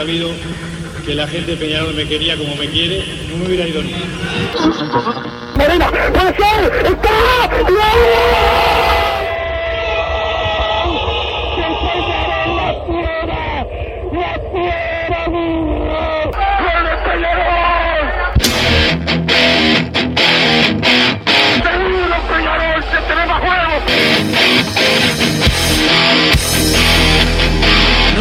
sabido que la gente de Peñarol me quería como me quiere, no me hubiera ido ni. Morena, puede ser, está, No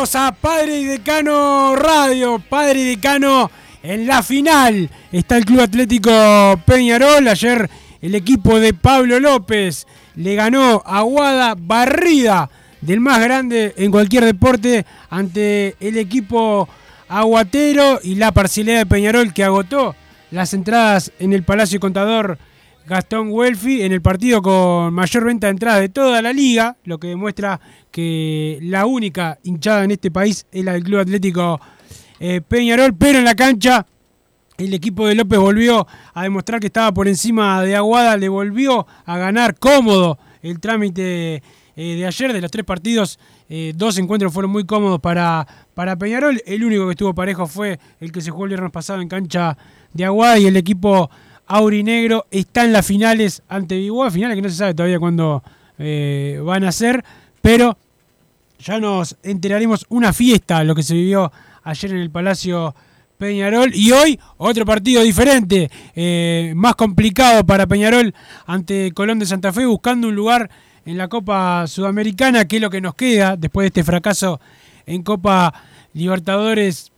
A Padre y Decano Radio. Padre y Decano en la final. Está el Club Atlético Peñarol. Ayer el equipo de Pablo López le ganó a Guada barrida del más grande en cualquier deporte ante el equipo aguatero y la parcialidad de Peñarol que agotó las entradas en el Palacio Contador Gastón Welfi en el partido con mayor venta de entradas de toda la liga, lo que demuestra que la única hinchada en este país es la del Club Atlético eh, Peñarol, pero en la cancha el equipo de López volvió a demostrar que estaba por encima de Aguada, le volvió a ganar cómodo el trámite eh, de ayer, de los tres partidos, eh, dos encuentros fueron muy cómodos para, para Peñarol, el único que estuvo parejo fue el que se jugó el viernes pasado en cancha de Aguada y el equipo aurinegro está en las finales ante Biguá, finales que no se sabe todavía cuándo eh, van a ser, pero ya nos enteraremos una fiesta lo que se vivió ayer en el Palacio Peñarol. Y hoy otro partido diferente, eh, más complicado para Peñarol ante Colón de Santa Fe, buscando un lugar en la Copa Sudamericana, que es lo que nos queda después de este fracaso en Copa Libertadores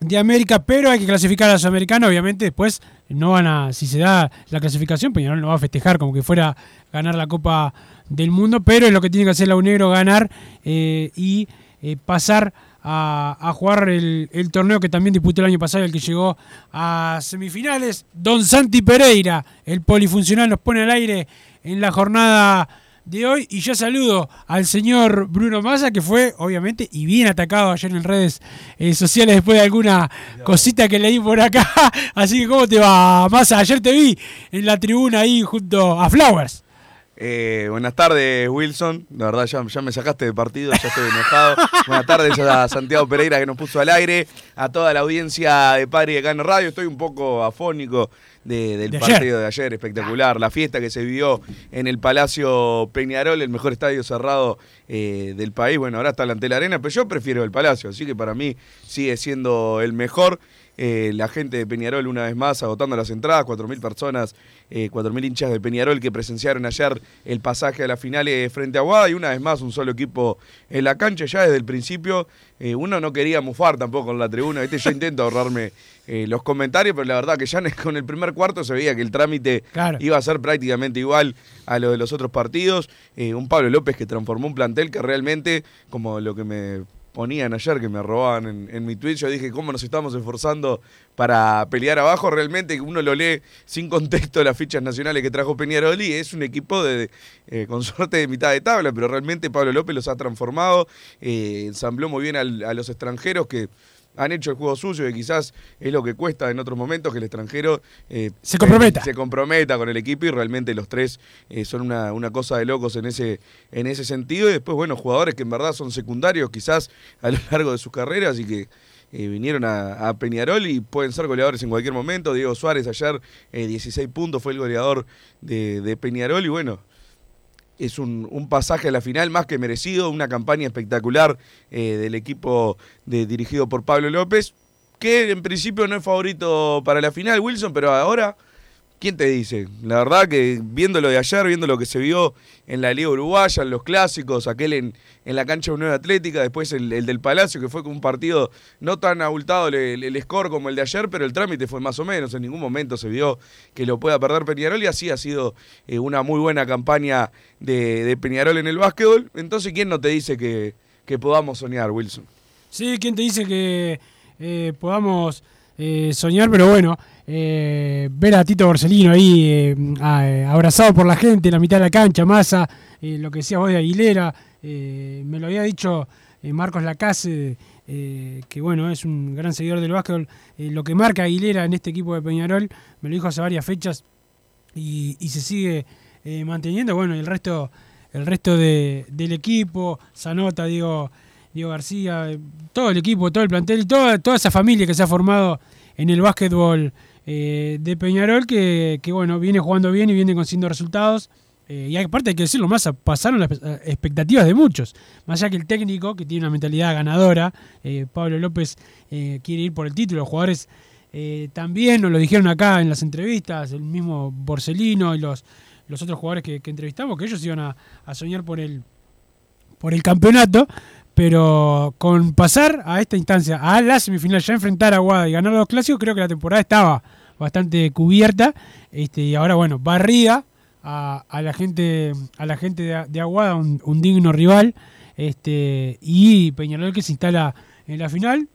de América, pero hay que clasificar a la Sudamericana, obviamente después no van a, si se da la clasificación, Peñarol no va a festejar como que fuera ganar la Copa del Mundo, pero es lo que tiene que hacer la Unegro, ganar eh, y eh, pasar a, a jugar el, el torneo que también disputó el año pasado, el que llegó a semifinales. Don Santi Pereira, el polifuncional, nos pone al aire en la jornada de hoy. Y yo saludo al señor Bruno Massa, que fue, obviamente, y bien atacado ayer en redes eh, sociales después de alguna cosita que leí por acá. Así que, ¿cómo te va, Massa? Ayer te vi en la tribuna ahí junto a Flowers. Eh, buenas tardes, Wilson. La verdad, ya, ya me sacaste de partido, ya estoy enojado. buenas tardes a Santiago Pereira que nos puso al aire, a toda la audiencia de Padre de Cano Radio. Estoy un poco afónico de- del De ayer. partido de ayer, espectacular. La fiesta que se vivió en el Palacio Peñarol, el mejor estadio cerrado eh, del país. Bueno, ahora está delante de la arena, pero yo prefiero el Palacio, así que para mí sigue siendo el mejor. Eh, la gente de Peñarol una vez más agotando las entradas, 4.000 personas, eh, 4.000 hinchas de Peñarol que presenciaron ayer el pasaje a las finales frente a Aguada y una vez más un solo equipo en la cancha. Ya desde el principio eh, uno no quería mufar tampoco en la tribuna, ¿viste? yo intento ahorrarme eh, los comentarios, pero la verdad que ya con el primer cuarto se veía que el trámite Claro. iba a ser prácticamente igual a lo de los otros partidos. Eh, un Pablo López que transformó un plantel que realmente, como lo que me ponían ayer, que me robaban en, en mi tweet, yo dije, ¿cómo nos estamos esforzando para pelear abajo? Realmente uno lo lee sin contexto las fichas nacionales que trajo Peñarol es un equipo de, eh, con suerte de mitad de tabla, pero realmente Pablo López los ha transformado, eh, ensambló muy bien a los extranjeros que han hecho el juego suyo y quizás es lo que cuesta en otros momentos que el extranjero eh, Se comprometa. se comprometa con el equipo y realmente los tres eh, son una, una cosa de locos en ese, en ese sentido. Y después, bueno, jugadores que en verdad son secundarios quizás a lo largo de sus carreras y que eh, vinieron a, a Peñarol y pueden ser goleadores en cualquier momento. Diego Suárez ayer, eh, 16 puntos, fue el goleador de, de Peñarol y bueno. Es un, un pasaje a la final más que merecido, una campaña espectacular eh, del equipo de, dirigido por Pablo López, que en principio no es favorito para la final, Wilson, pero ahora ¿Quién te dice? La verdad que viendo lo de ayer, viendo lo que se vio en la Liga Uruguaya, en los clásicos, aquel en, en la cancha de Unión Atlética, después el, el del Palacio, que fue con un partido no tan abultado el, score como el de ayer, pero el trámite fue más o menos. En ningún momento se vio que lo pueda perder Peñarol y así ha sido eh, una muy buena campaña de, de, Peñarol en el básquetbol. Entonces, ¿quién no te dice que, que podamos soñar, Wilson? Sí, ¿quién te dice que eh, podamos eh, soñar? Pero bueno eh, ver a Tito Borsellino ahí eh, abrazado por la gente en la mitad de la cancha, Massa, eh, lo que decía vos de Aguilera, me lo había dicho Marcos Lacase, que bueno, es un gran seguidor del básquetbol, lo que marca Aguilera en este equipo de Peñarol, me lo dijo hace varias fechas y, se sigue manteniendo, bueno, el resto, el resto de, del equipo, Zanota, Diego, Diego García, todo el equipo, todo el plantel, toda, toda esa familia que se ha formado en el básquetbol eh, de Peñarol que, que, bueno, viene jugando bien y viene consiguiendo resultados. Eh, y aparte hay que decirlo más, pasaron las expectativas de muchos. Más allá que el técnico, que tiene una mentalidad ganadora, eh, Pablo López eh, quiere ir por el título, los jugadores eh, también nos lo dijeron acá en las entrevistas, el mismo Borsellino y los, los otros jugadores que, que entrevistamos, que ellos iban a, a soñar por el, por el campeonato, pero con pasar a esta instancia, a la semifinal, ya enfrentar a Aguada y ganar los clásicos, creo que la temporada estaba bastante cubierta. Este, y ahora, bueno, barrida a, la gente, a la gente de, Aguada, un, un, digno rival. Este, y Peñarol que se instala en la final,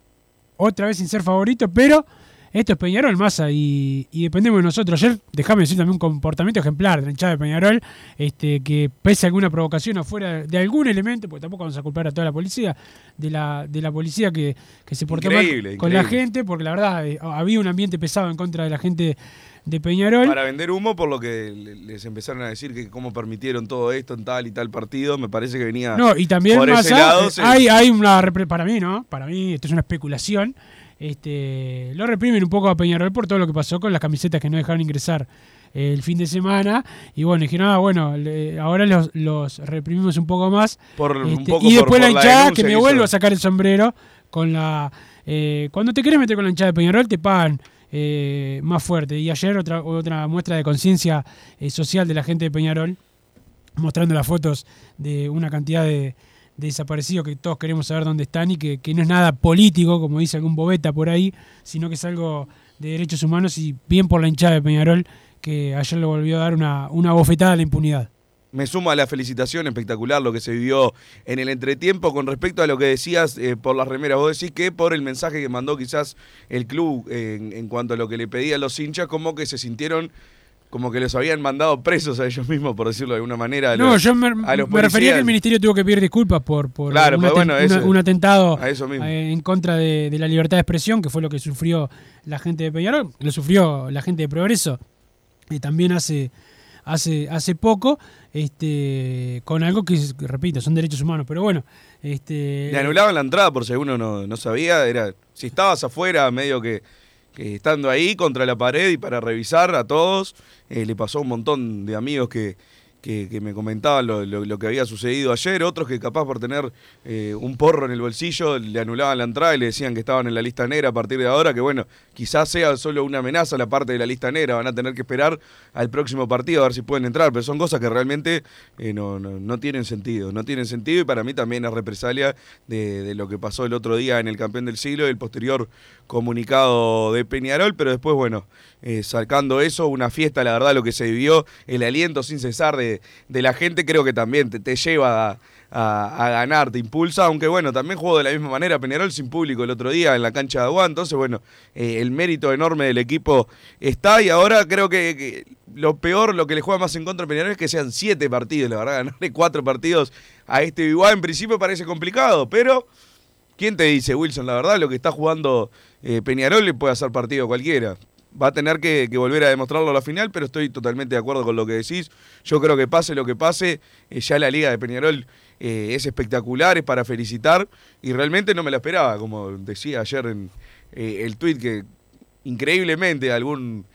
otra vez sin ser favorito, pero esto es Peñarol, Massa, y, y, dependemos de nosotros. Ayer, déjame decir también un comportamiento ejemplar de la hinchada de Peñarol, este, que pese a alguna provocación afuera de algún elemento, porque tampoco vamos a culpar a toda la policía, de la, de la policía que, que se portó increíble, mal con increíble. la gente, porque la verdad eh, había un ambiente pesado en contra de la gente de Peñarol. Para vender humo, por lo que les empezaron a decir que cómo permitieron todo esto en tal y tal partido, me parece que venía. No, y también por ese lado, eh, hay, hay una. Para mí, ¿no? Para mí, esto es una especulación. Este, lo reprimen un poco a Peñarol por todo lo que pasó con las camisetas que no dejaron ingresar eh, el fin de semana. Y bueno, dijeron, ah, bueno, le, ahora los, los, reprimimos un poco más. Por, este, un poco y después por, la hinchada, que me vuelvo a sacar el sombrero con la. Eh, cuando te querés meter con la hinchada de Peñarol, te pagan. Eh, más fuerte. Y ayer otra, otra muestra de conciencia eh, social de la gente de Peñarol, mostrando las fotos de una cantidad de desaparecidos que todos queremos saber dónde están y que, no es nada político, como dice algún bobeta por ahí, sino que es algo de derechos humanos y bien por la hinchada de Peñarol, que ayer le volvió a dar una, una bofetada a la impunidad. Me sumo a la felicitación espectacular lo que se vivió en el entretiempo con respecto a lo que decías eh, por las remeras. Vos decís que por el mensaje que mandó quizás el club eh, en, en cuanto a lo que le pedía a los hinchas, como que se sintieron como que los habían mandado presos a ellos mismos, por decirlo de alguna manera. no, los, yo me, me refería a que el ministerio tuvo que pedir disculpas por, por claro, un, bueno, una, un, atentado eh, en contra de, de, la libertad de expresión, que fue lo que sufrió la gente de Peñarol, lo sufrió la gente de Progreso, y también hace, hace, hace poco, este, con algo que, repito, son derechos humanos, pero bueno. Este, Le anulaban la entrada por si uno no, no sabía, era si estabas afuera, medio que que estando ahí contra la pared y para revisar a todos, eh, le pasó a un montón de amigos que, que, que me comentaban lo, que había sucedido ayer, otros que capaz por tener eh, un porro en el bolsillo le anulaban la entrada y le decían que estaban en la lista negra a partir de ahora, que bueno, quizás sea solo una amenaza la parte de la lista negra, van a tener que esperar al próximo partido a ver si pueden entrar, pero son cosas que realmente eh, no, no, no, tienen sentido, no tienen sentido y para mí también es represalia de, de lo que pasó el otro día en el campeón del siglo y el posterior comunicado de Peñarol, pero después, bueno, eh, sacando eso, una fiesta, la verdad, lo que se vivió, el aliento sin cesar de, de la gente, creo que también te, lleva a, a, ganar, te impulsa, aunque bueno, también jugó de la misma manera Peñarol sin público el otro día en la cancha de Aguán, entonces bueno, eh, el mérito enorme del equipo está y ahora creo que, lo peor, lo que le juega más en contra a Peñarol es que sean siete partidos, la verdad, ganarle cuatro partidos a este Biguá en principio parece complicado, pero... ¿Quién te dice, Wilson? La verdad, lo que está jugando eh, Peñarol le puede hacer partido a cualquiera. Va a tener que, que, volver a demostrarlo a la final, pero estoy totalmente de acuerdo con lo que decís. Yo creo que pase lo que pase, eh, ya la liga de Peñarol eh, es espectacular, es para felicitar, y realmente no me la esperaba, como decía ayer en eh, el tuit que increíblemente algún...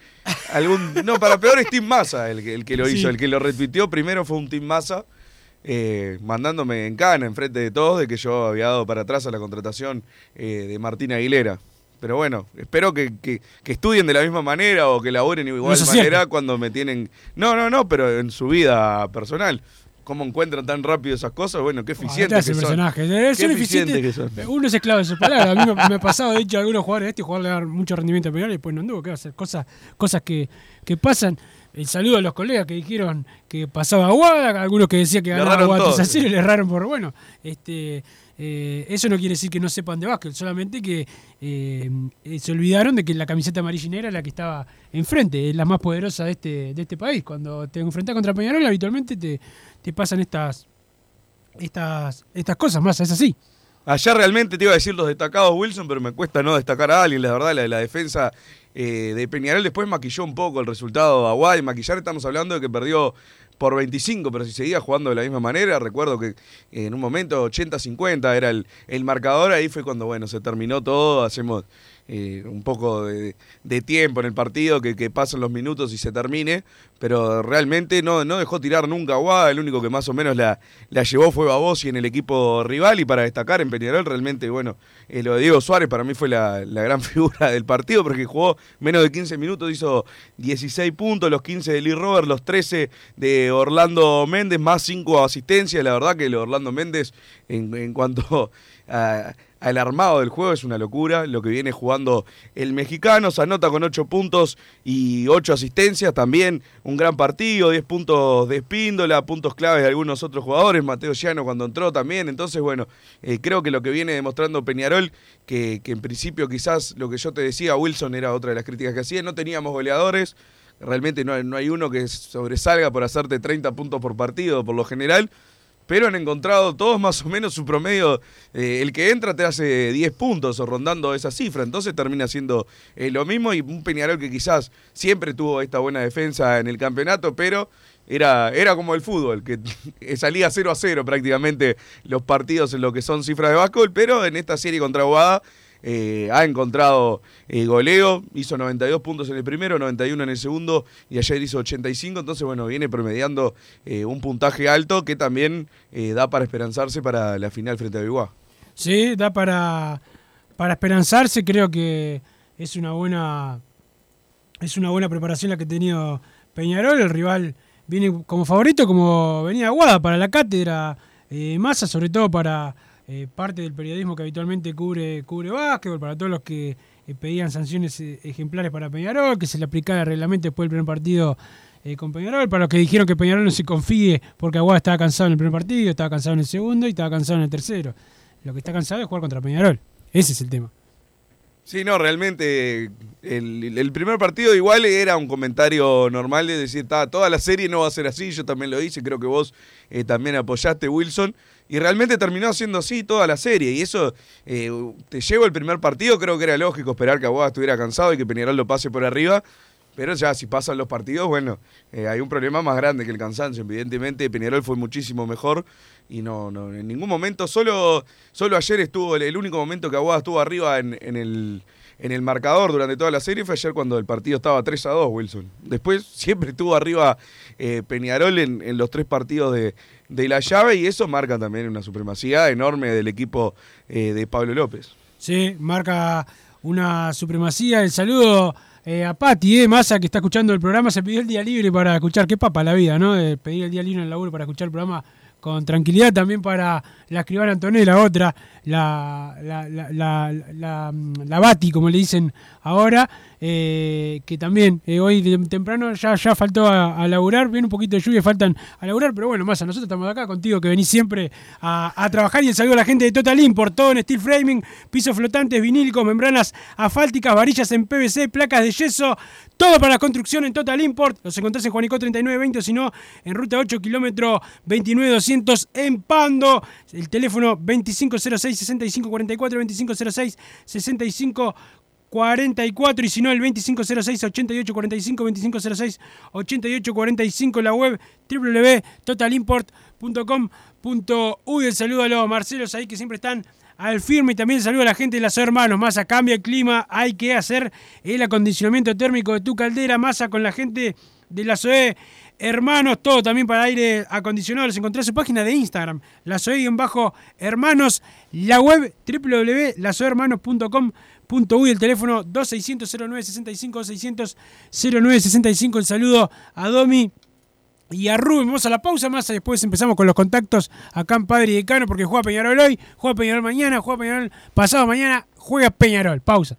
algún no, para peor es Team Massa el que, el que lo sí. hizo, el que lo retuiteó primero fue un Team Massa eh, mandándome en cana enfrente de todos de que yo había dado para atrás a la contratación eh, de Martín Aguilera. Pero bueno, espero que, que- que estudien de la misma manera o que laburen de igual cierto. manera cuando me tienen... No, no, no, pero en su vida personal. ¿Cómo encuentran tan rápido esas cosas? Bueno, qué te eficientes que son. Qué son eficientes que son. Uno es esclavo de sus palabras. A mí me, me ha pasado, de hecho, a algunos jugadores de este jugador le dan mucho rendimiento penal y después no anduvo. ¿Qué va a hacer? Cosas, cosas que, que pasan. El saludo a los colegas que dijeron que pasaba Aguada, algunos que decían que ganaba Aguada 3 a todos. 0 y le erraron por bueno. Este, eh, eso no quiere decir que no sepan de básquet, solamente que eh, se olvidaron de que la camiseta negra es la que estaba enfrente, es la más poderosa de este, de este país. Cuando te enfrentas contra Peñarol, habitualmente te, te pasan estas, estas, estas cosas más, es así. Allá realmente te iba a decir los destacados Wilson, pero me cuesta no destacar a alguien. La verdad, la, la defensa eh, de Peñarol después maquilló un poco el resultado de Aguay. Maquillar estamos hablando de que perdió por 25, pero si seguía jugando de la misma manera, recuerdo que en un momento 80-50 era el, el marcador, ahí fue cuando bueno se terminó todo, hacemos eh, un poco de, tiempo en el partido, que, pasen los minutos y se termine, pero realmente no, no dejó tirar nunca a Aguada, el único que más o menos la, la llevó fue Babosi en el equipo rival y para destacar en Peñarol realmente, bueno, eh, lo de Diego Suárez para mí fue la, la gran figura del partido porque jugó menos de 15 minutos, hizo 16 puntos, los 15 de Lee Robert, los 13 de Orlando Méndez, más 5 asistencias, la verdad que el Orlando Méndez en, en cuanto a al armado del juego es una locura. Lo que viene jugando el mexicano se anota con 8 puntos y 8 asistencias. También un gran partido, 10 puntos de Espíndola, puntos claves de algunos otros jugadores. Mateo Llano cuando entró también. Entonces, bueno, eh, creo que lo que viene demostrando Peñarol, que, que en principio quizás lo que yo te decía, Wilson era otra de las críticas que hacía, no teníamos goleadores. Realmente no, no hay uno que sobresalga por hacerte 30 puntos por partido, por lo general pero han encontrado todos más o menos su promedio. eh, el que entra te hace 10 puntos o rondando esa cifra, entonces termina siendo eh, lo mismo y un Peñarol que quizás siempre tuvo esta buena defensa en el campeonato, pero era, era como el fútbol, que salía 0 a 0 prácticamente los partidos en lo que son cifras de básquetbol, pero en esta serie contra Aguada eh, ha encontrado eh, goleo, hizo 92 puntos en el primero, 91 en el segundo y ayer hizo 85, entonces bueno, viene promediando eh, un puntaje alto que también da para esperanzarse para la final frente a Biguá. Sí, da para, para esperanzarse, creo que es una buena es una buena preparación la que ha tenido Peñarol, el rival viene como favorito, como venía Aguada para la cátedra Massa, sobre todo para eh, parte del periodismo que habitualmente cubre, cubre básquetbol, para todos los que eh, pedían sanciones eh, ejemplares para Peñarol, que se le aplicara el reglamento después del primer partido con Peñarol, para los que dijeron que Peñarol no se confíe porque Aguada estaba cansado en el primer partido, estaba cansado en el segundo y estaba cansado en el tercero. Lo que está cansado es jugar contra Peñarol. Ese es el tema. Sí, no, realmente el, el primer partido igual era un comentario normal de decir, "Ta, toda la serie no va a ser así, yo también lo hice, creo que vos también apoyaste Wilson, y realmente terminó siendo así toda la serie, y eso eh, te llevo el primer partido, creo que era lógico esperar que Aguada estuviera cansado y que Peñarol lo pase por arriba, pero ya si pasan los partidos, bueno, eh, hay un problema más grande que el cansancio, evidentemente Peñarol fue muchísimo mejor, y no, no, en ningún momento, solo, solo ayer estuvo, el, único momento que Aguada estuvo arriba en, el, en el marcador durante toda la serie fue ayer cuando el partido estaba 3 a 2, Wilson. Después siempre estuvo arriba eh, Peñarol en los tres partidos de, de la llave y eso marca también una supremacía enorme del equipo eh, de Pablo López. Sí, marca una supremacía. El saludo eh, a Pati, eh, Massa, que está escuchando el programa. Se pidió el día libre para escuchar. Qué papa la vida, ¿no? Eh, pedir el día libre en el laburo para escuchar el programa con tranquilidad. También para la escribana Antonella, otra, la, la, la, la Bati, como le dicen ahora, eh, que también eh, hoy temprano ya, ya faltó a, laburar. Viene un poquito de lluvia, faltan a laburar, pero bueno, Massa, nosotros estamos acá contigo, que venís siempre a, trabajar. Y el saludo a la gente de Total Import, todo en steel framing, pisos flotantes, vinílicos, membranas asfálticas, varillas en PVC, placas de yeso, todo para la construcción en Total Import. Los encontrás en Juanico 3920 o si no, en ruta 8, kilómetro 29200 en Pando. El teléfono 2506-6544, 2506-6544 y si no el 2506-8845, 2506-8845, la web www.totalimport.com.uy. El saludo a los Marcelos ahí que siempre están al firme y también saludo a la gente de las hermanos. Masa, cambia el clima, hay que hacer el acondicionamiento térmico de tu caldera. Masa con la gente de la SOE Hermanos, todo también para aire acondicionado. Les encontré su página de Instagram, la SOE-Hermanos, la web www.lasoehermanos.com.uy, el teléfono 2600 0965 600 0965. El saludo a Domi y a Rubén. Vamos a la pausa más, después empezamos con los contactos acá en Padre y Decano, porque juega Peñarol hoy, juega Peñarol mañana, juega Peñarol pasado mañana, juega Peñarol. Pausa.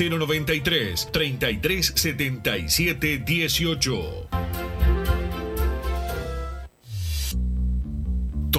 093 33 77 18.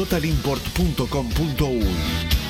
www.totalimport.com.uy.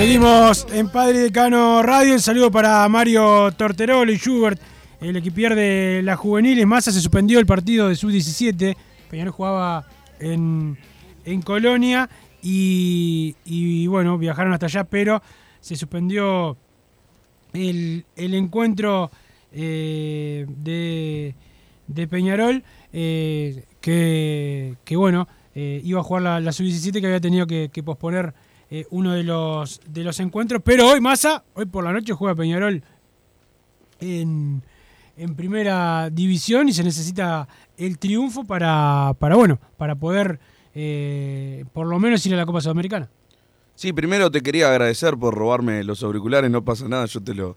Seguimos en Padre Decano Radio. El saludo para Mario Torterolo y Schubert, el equipier de las juveniles. Massa se suspendió el partido de sub-17. Peñarol jugaba en, en Colonia y, bueno, viajaron hasta allá, pero se suspendió el, el encuentro eh, de, de, Peñarol, eh, que, que, bueno, eh, iba a jugar la, la sub-17 que había tenido que, que posponer eh, uno de los, de los encuentros. Pero hoy, Massa, hoy por la noche juega Peñarol en, en primera división y se necesita el triunfo para, para bueno, para poder eh, por lo menos ir a la Copa Sudamericana. Sí, primero te quería agradecer por robarme los auriculares, no pasa nada, yo te, lo,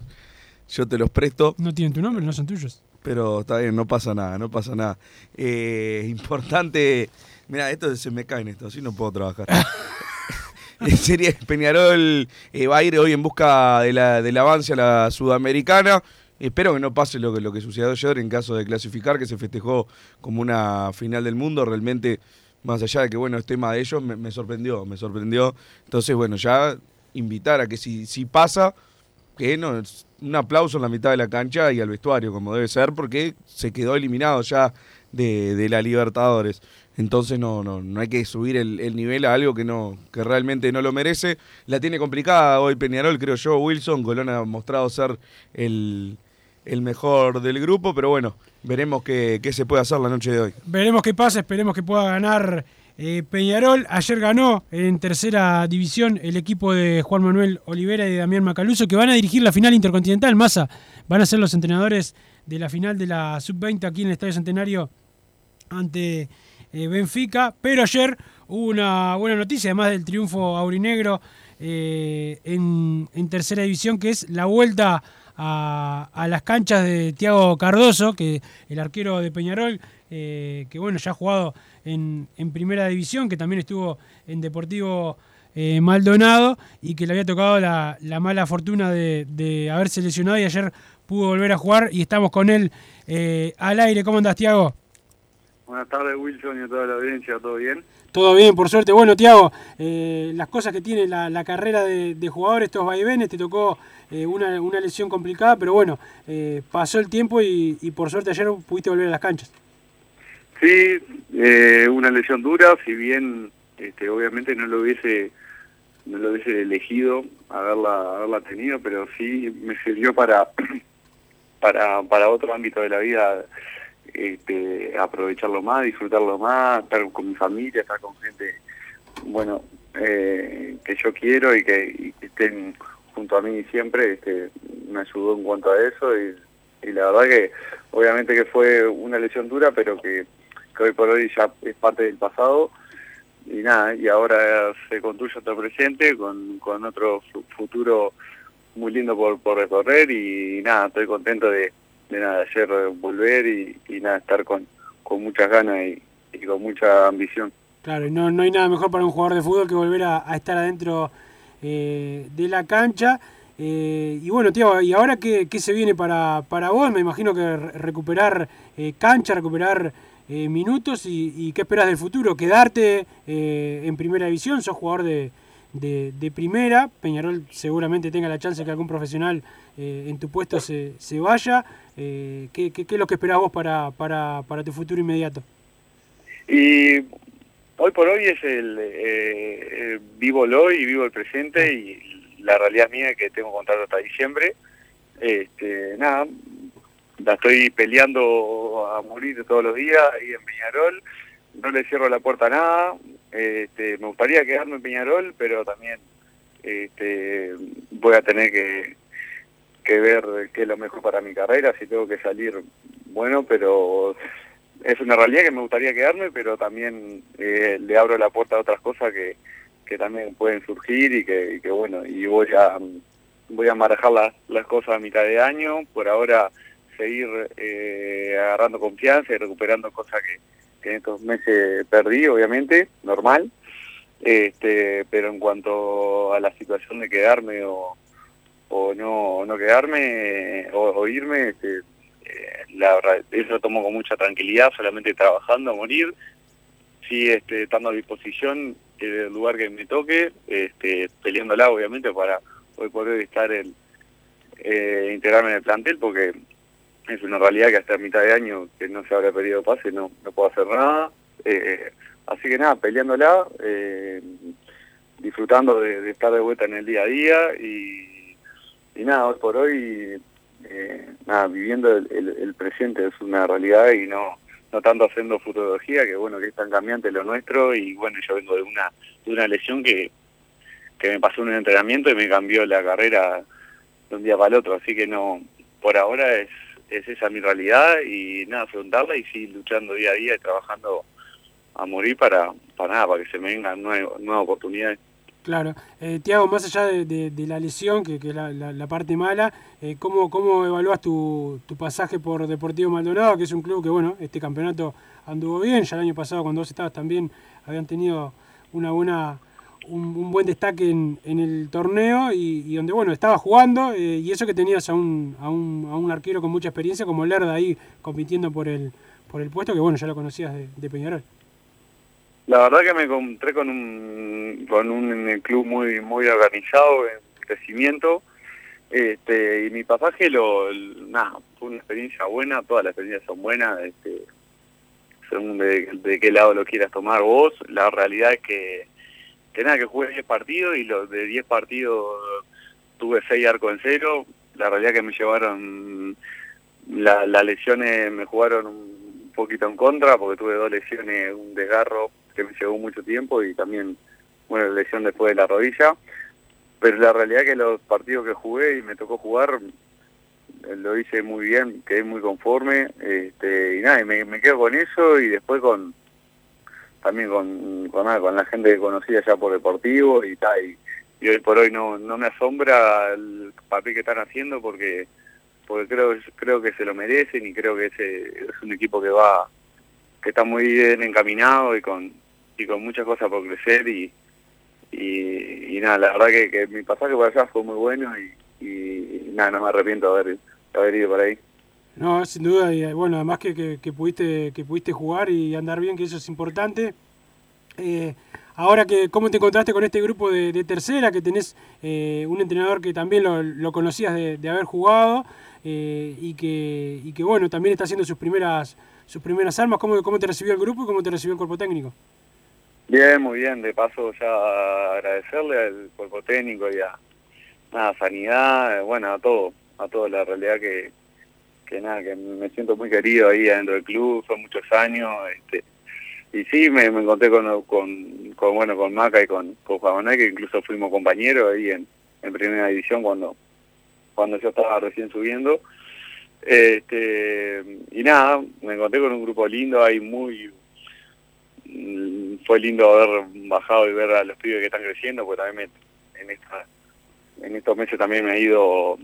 yo te los presto. No tienen tu nombre, no son tuyos. Pero está bien, no pasa nada, no pasa nada. Eh, importante, mira, esto se me caen esto, así no puedo trabajar. Sería Peñarol eh, va a ir hoy en busca de la, del avance a la Sudamericana. Espero que no pase lo que, lo que sucedió ayer en caso de clasificar, que se festejó como una final del mundo. Realmente, más allá de que, bueno, es tema de ellos, me, me sorprendió, me sorprendió. Entonces, bueno, ya invitar a que si, si pasa, que no, un aplauso en la mitad de la cancha y al vestuario, como debe ser, porque se quedó eliminado ya de, de la Libertadores. Entonces no, no, no hay que subir el, el, nivel a algo que no, que realmente no lo merece. La tiene complicada hoy Peñarol, creo yo, Wilson. Colón ha mostrado ser el, el mejor del grupo, pero bueno, veremos qué, qué, se puede hacer la noche de hoy. Veremos qué pasa, esperemos que pueda ganar eh, Peñarol. Ayer ganó en tercera división el equipo de Juan Manuel Olivera y de Damián Macaluso, que van a dirigir la final intercontinental. Massa, van a ser los entrenadores de la final de la sub-20 aquí en el Estadio Centenario ante eh, Benfica, pero ayer hubo una buena noticia, además del triunfo aurinegro eh, en, tercera división, que es la vuelta a, las canchas de Tiago Cardoso, que el arquero de Peñarol, eh, que bueno, ya ha jugado en, primera división, que también estuvo en Deportivo Maldonado y que le había tocado la, la mala fortuna de, de, haberse lesionado y ayer pudo volver a jugar y estamos con él al aire. ¿Cómo andas, Tiago? Buenas tardes, Wilson, y a toda la audiencia, ¿todo bien? Todo bien, por suerte. Bueno, Tiago, eh, las cosas que tiene la, la carrera de, de, jugador, estos vaivenes, te tocó eh, una, una, lesión complicada, pero bueno, eh, pasó el tiempo y, y, por suerte ayer pudiste volver a las canchas. Sí, eh, una lesión dura, si bien este, obviamente no lo hubiese no lo hubiese elegido haberla haberla tenido, pero sí me sirvió para para para otro ámbito de la vida este, aprovecharlo más, disfrutarlo más, estar con mi familia, estar con gente, bueno, eh, que yo quiero y que, estén junto a mí siempre, este, me ayudó en cuanto a eso y, la verdad que obviamente que fue una lesión dura, pero que, que hoy por hoy ya es parte del pasado. Y nada, y ahora se construye otro presente con, con otro futuro muy lindo por, por recorrer y nada, estoy contento de de nada, ayer volver y, nada, estar con, muchas ganas y, con mucha ambición. Claro, no, no hay nada mejor para un jugador de fútbol que volver a, estar adentro eh, de la cancha. Eh, y bueno, tío, ¿y ahora qué, se viene para, para vos? Me imagino que recuperar eh, cancha, recuperar eh, minutos y, y, qué esperas del futuro. ¿Quedarte eh, en primera división? ¿Sos jugador de, de, de primera. Peñarol seguramente tenga la chance que algún profesional eh, en tu puesto se, se vaya. Eh, ¿qué, qué, es lo que esperás vos para, para, para tu futuro inmediato? Y hoy por hoy es el eh, eh, vivo el hoy vivo el presente y la realidad mía que tengo contrato hasta diciembre. Este, nada, la estoy peleando a morir todos los días ahí en Peñarol. No le cierro la puerta a nada. Este, me gustaría quedarme en Peñarol, pero también este, voy a tener que, ver qué es lo mejor para mi carrera, si tengo que salir, bueno, pero es una realidad que me gustaría quedarme, pero también eh, le abro la puerta a otras cosas que, también pueden surgir y que, y que bueno, y voy a voy a manejar las, las cosas a mitad de año, por ahora seguir eh, agarrando confianza y recuperando cosas que, que en estos meses perdí, obviamente, normal, este, pero en cuanto a la situación de quedarme o, o no, no quedarme o, o irme, este, eh, la verdad, eso lo tomo con mucha tranquilidad, solamente trabajando a morir, sí este, estando a disposición eh, del lugar que me toque, este, peleándola obviamente para hoy poder estar el, eh, integrarme en el plantel, porque es una realidad que hasta mitad de año que no se habrá pedido pase, no, no puedo hacer nada. Eh, así que nada, peleándola, eh, disfrutando de, estar de vuelta en el día a día y, y nada, hoy por hoy, eh, nada, viviendo el, el, el, presente es una realidad y no no tanto haciendo futurología, que bueno, que es tan cambiante lo nuestro y bueno, yo vengo de una de una lesión que, que me pasó en un entrenamiento y me cambió la carrera de un día para el otro, así que no, por ahora es es esa mi realidad y nada, afrontarla y seguir luchando día a día y trabajando a morir para, para nada, para que se me vengan nuevas, nuevas oportunidades. Claro. Eh, Tiago, más allá de, la lesión, que, es la, la, parte mala, eh, ¿cómo, ¿cómo evalúas tu, tu pasaje por Deportivo Maldonado, que es un club que, bueno, este campeonato anduvo bien, ya el año pasado cuando vos estabas también habían tenido una buena un, buen destaque en, el torneo y, donde bueno estaba jugando eh, y eso que tenías a un, a, un, a un arquero con mucha experiencia como Lerda ahí compitiendo por el por el puesto que bueno ya lo conocías de, de Peñarol. La verdad que me encontré con un con un club muy muy organizado en crecimiento este y mi pasaje lo nada fue una experiencia buena todas las experiencias son buenas este según de, de qué lado lo quieras tomar vos la realidad es que que nada, que jugué 10 partidos y los de 10 partidos tuve 6 arcos en cero. La realidad que me llevaron, las la lesiones me jugaron un poquito en contra porque tuve dos lesiones, un desgarro que me llevó mucho tiempo y también una lesión después de la rodilla. Pero la realidad que los partidos que jugué y me tocó jugar, lo hice muy bien, quedé muy conforme este, y nada, y me, me quedo con eso y después con también con, con, la gente que conocía ya por deportivo y tal, y, hoy por hoy no, no me asombra el papel que están haciendo porque porque creo creo que se lo merecen y creo que ese es un equipo que va que está muy bien encaminado y con y con muchas cosas por crecer y y, nada la verdad que, que, mi pasaje por allá fue muy bueno y, nada no me arrepiento de haber ido por ahí no, sin duda, y bueno, además que, que, que, pudiste que pudiste jugar y andar bien, que eso es importante. Eh, ahora que, ¿cómo te encontraste con este grupo de, tercera? Que tenés eh, un entrenador que también lo, conocías de, haber jugado eh, y, que, y que, bueno, también está haciendo sus primeras sus primeras armas. ¿Cómo, ¿Cómo te recibió el grupo y cómo te recibió el cuerpo técnico? Bien, muy bien. De paso ya agradecerle al cuerpo técnico y a nada, sanidad, bueno, a todo, a toda la realidad que que nada, que me siento muy querido ahí adentro del club, son muchos años, este, y sí, me, me encontré con, con, con, bueno, con Maca y con, con Juan que incluso fuimos compañeros ahí en, en primera división cuando, cuando yo estaba recién subiendo, este, y nada, me encontré con un grupo lindo ahí muy, fue lindo haber bajado y ver a los pibes que están creciendo, porque también me, en esta, en estos meses también me ha ido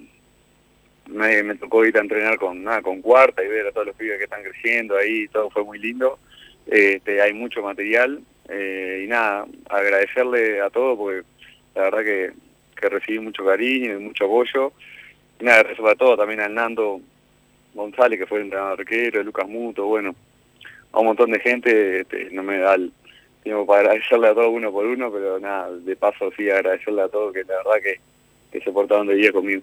me, tocó ir a entrenar con nada con cuarta y ver a todos los pibes que están creciendo ahí, todo fue muy lindo. Este, hay mucho material eh, y nada, agradecerle a todos porque la verdad que, que recibí mucho cariño y mucho apoyo. Y nada, gracias a todo, también al Nando González, que fue el entrenador arquero, Lucas Muto, bueno, a un montón de gente, este, no me da el, tengo para agradecerle a todos uno por uno, pero nada, de paso sí agradecerle a todos que la verdad que, que se portaron de día conmigo.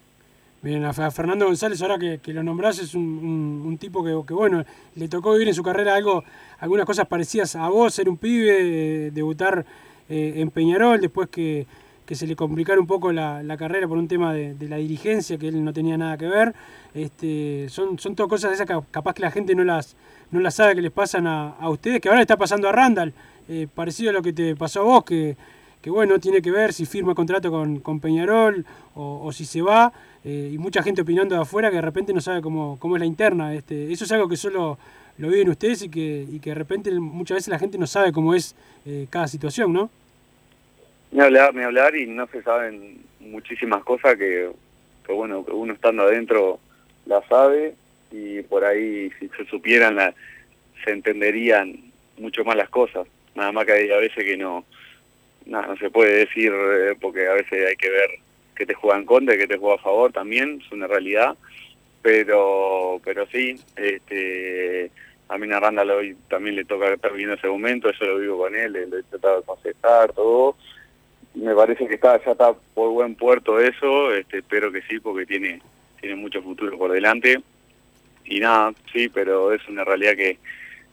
Bien, a Fe- a Fernando González, ahora que, lo nombrás, es un, tipo que, bueno, le tocó vivir en su carrera algo, algunas cosas parecidas a vos, ser un pibe, eh, debutar eh, en Peñarol, después que, que se le complicara un poco la, carrera por un tema de, la dirigencia, que él no tenía nada que ver. Este, son, son todas cosas esas que capaz que la gente no las, no las sabe que les pasan a, a ustedes, que ahora le está pasando a Randall, eh, parecido a lo que te pasó a vos, que, que bueno, tiene que ver si firma contrato con, Peñarol o si se va, eh, y mucha gente opinando de afuera que de repente no sabe cómo, cómo es la interna. Este, eso es algo que solo lo viven ustedes y que, y que de repente muchas veces la gente no sabe cómo es eh, cada situación, ¿no? Ni hablar, ni hablar, y no se saben muchísimas cosas que, que bueno, que uno estando adentro la sabe, y por ahí si se supieran la, se entenderían mucho más las cosas. Nada más que hay a veces que no, nada, no se puede decir, eh, porque a veces hay que ver que te juega en contra que te juega a favor también, es una realidad, pero pero sí, este a mí Randall hoy también le toca estar viendo ese momento, eso lo vivo con él, le he tratado de aconsejar, todo. Me parece que está ya está por buen puerto eso, este, espero que sí, porque tiene tiene mucho futuro por delante. Y nada, sí, pero es una realidad que,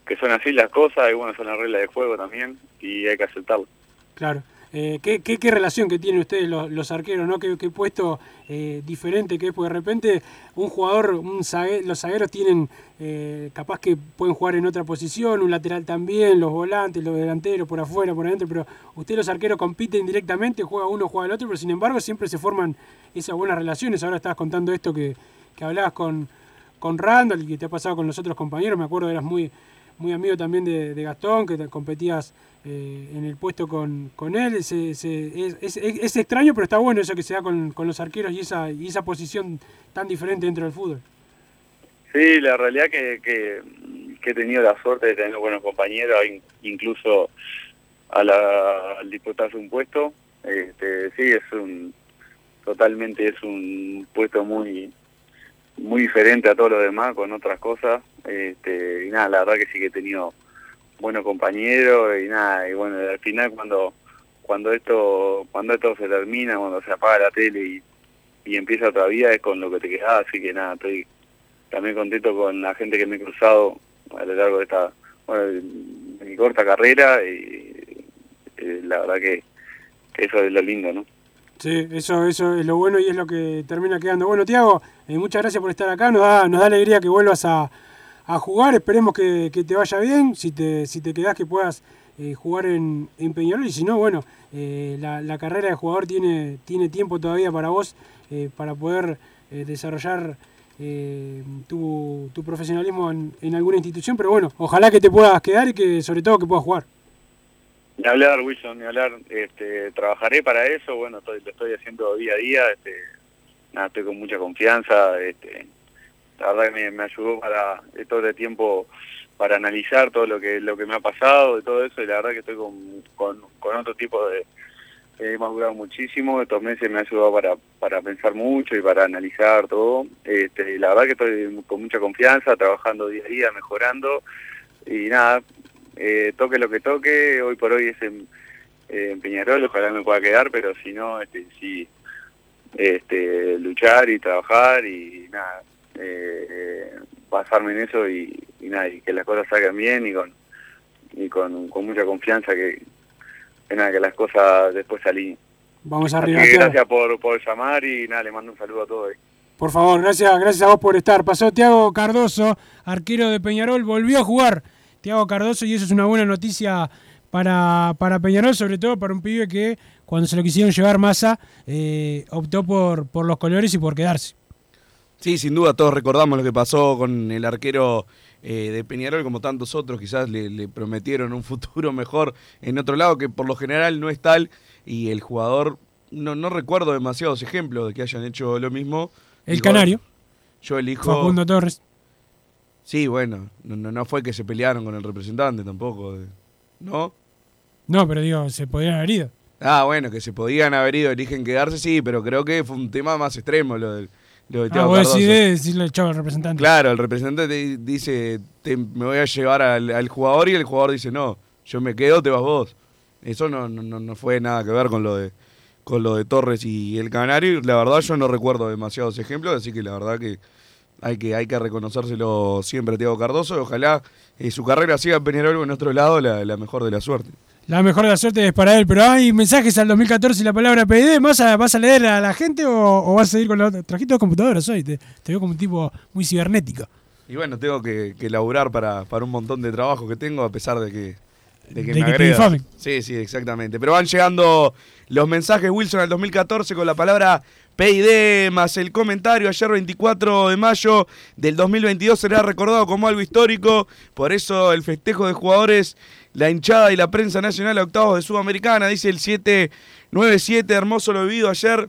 que son así las cosas, y bueno, son las reglas de juego también, y hay que aceptarlo. Claro. Eh, ¿qué, relación que tienen ustedes los, arqueros, ¿no? ¿Qué, qué puesto eh, diferente que es? Porque de repente un jugador, los zagueros tienen, eh, capaz que pueden jugar en otra posición, un lateral también, los volantes, los delanteros, por afuera, por adentro, pero ustedes los arqueros compiten directamente, juega uno, juega el otro, pero sin embargo siempre se forman esas buenas relaciones. Ahora estabas contando esto que, que hablabas con, con Randall y que te ha pasado con los otros compañeros, me acuerdo eras muy, muy amigo también de, de Gastón, que te- competías eh, en el puesto con, con él. Se- es, es- extraño, pero está bueno eso que se da con, con los arqueros y esa, y esa posición tan diferente dentro del fútbol. Sí, la realidad que, que, he tenido la suerte de tener buenos compañeros, in- incluso a la, al disputarse un puesto. Este, sí, es un totalmente es un puesto muy muy diferente a todo lo demás, con otras cosas. Este, y nada, la verdad que sí que he tenido buenos compañeros y nada, y bueno, al final cuando cuando esto cuando esto se termina, cuando se apaga la tele y, empieza otra vida es con lo que te quedás, así que nada, estoy también contento con la gente que me he cruzado a lo largo de esta bueno, mi corta carrera y eh, la verdad que, que eso es lo lindo, ¿no? Sí, eso, eso es lo bueno y es lo que termina quedando. Bueno, Tiago, eh, muchas gracias por estar acá. Nos da, nos da alegría que vuelvas a, a jugar. Esperemos que, que te vaya bien. Si te, si te quedás, que puedas eh, jugar en, en Peñarol. Y si no, bueno, eh, la, la carrera de jugador tiene, tiene tiempo todavía para vos eh, para poder desarrollar tu, tu profesionalismo en, en alguna institución. Pero bueno, ojalá que te puedas quedar y que sobre todo que puedas jugar. Ni hablar, Wilson, ni hablar. Este, trabajaré para eso, bueno, lo estoy haciendo día a día. Este, nada, estoy con mucha confianza. Este, la verdad que me, ayudó para todo este tiempo para analizar todo lo que lo que me ha pasado y todo eso. Y la verdad que estoy con, con, otro tipo de... He madurado muchísimo, estos meses me ha ayudado para, para pensar mucho y para analizar todo. Este, la verdad que estoy con mucha confianza, trabajando día a día, mejorando. Y nada, eh, toque lo que toque, hoy por hoy es en, eh, en Peñarol, ojalá me pueda quedar, pero si no, este, sí, este, luchar y trabajar y nada, eh, basarme en eso y, y nada, y que las cosas salgan bien y con y con, con mucha confianza que, que nada, que las cosas después salían. Vamos Así arriba. que gracias por, por llamar y nada, le mando un saludo a todos. Por favor, gracias, gracias a vos por estar. Pasó Tiago Cardoso, arquero de Peñarol, volvió a jugar Tiago Cardoso y eso es una buena noticia para, para Peñarol, sobre todo para un pibe que cuando se lo quisieron llevar masa eh, optó por, por los colores y por quedarse. Sí, sin duda todos recordamos lo que pasó con el arquero eh, de Peñarol, como tantos otros, quizás le, le prometieron un futuro mejor en otro lado, que por lo general no es tal, y el jugador, no, no recuerdo demasiados ejemplos de que hayan hecho lo mismo. El Digo, canario, Yo elijo... Facundo Torres. Sí, bueno, no, no, fue que se pelearon con el representante tampoco, de- ¿no? No, pero digo, se podrían haber ido. Ah, bueno, que se podían haber ido, eligen quedarse, sí, pero creo que fue un tema más extremo lo del lo de Ah, vos decidés decirle chavo al representante. Claro, el representante di- dice, te- me voy a llevar al, al jugador y el jugador dice, no, yo me quedo, te vas vos. Eso no, no, no- no fue nada que ver con lo de con lo de Torres y el Canario. La verdad yo no recuerdo demasiados ejemplos, así que la verdad que hay que, hay que reconocérselo siempre a Tiago Cardoso. y Ojalá eh, su carrera siga en Peñarol en otro lado, la, la mejor de la suerte. La mejor de la suerte es para él, pero hay mensajes al 2014 y la palabra PID. ¿Vas a, vas a leer a la gente o, o vas a seguir con la otra? Trajiste dos computadoras hoy, te, te veo como un tipo muy cibernético. Y bueno, tengo que, que laburar para, para un montón de trabajo que tengo, a pesar de que, de que De me que te. Sí, sí, exactamente. Pero van llegando los mensajes Wilson al 2014 con la palabra PID más el comentario. Ayer 24 de mayo del 2022 será recordado como algo histórico. Por eso el festejo de jugadores, la hinchada y la prensa nacional a octavos de Sudamericana. Dice el 797, hermoso lo vivido ayer.